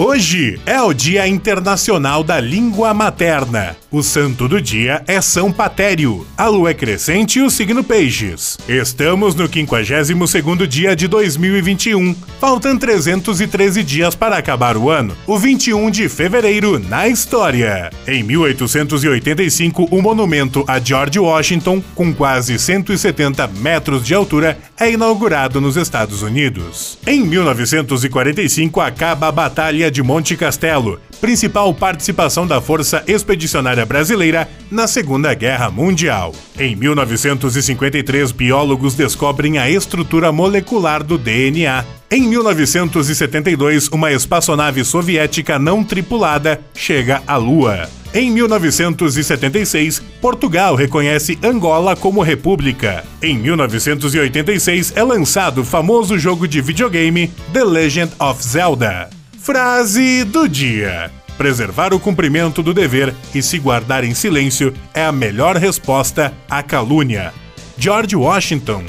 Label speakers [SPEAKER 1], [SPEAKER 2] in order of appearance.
[SPEAKER 1] Hoje é o Dia Internacional da Língua Materna. O santo do dia é São Patério. A lua é crescente e o signo Peixes. Estamos no 52º dia de 2021. Faltam 313 dias para acabar o ano. O 21 de fevereiro na história. Em 1885, o monumento a George Washington, com quase 170 metros de altura, é inaugurado nos Estados Unidos. Em 1945, acaba a Batalha de Monte Castelo, principal participação da Força Expedicionária Brasileira na Segunda Guerra Mundial. Em 1953, biólogos descobrem a estrutura molecular do DNA. Em 1972, uma espaçonave soviética não tripulada chega à Lua. Em 1976, Portugal reconhece Angola como república. Em 1986 é lançado o famoso jogo de videogame The Legend of Zelda. Frase do dia: Preservar o cumprimento do dever e se guardar em silêncio é a melhor resposta à calúnia. George Washington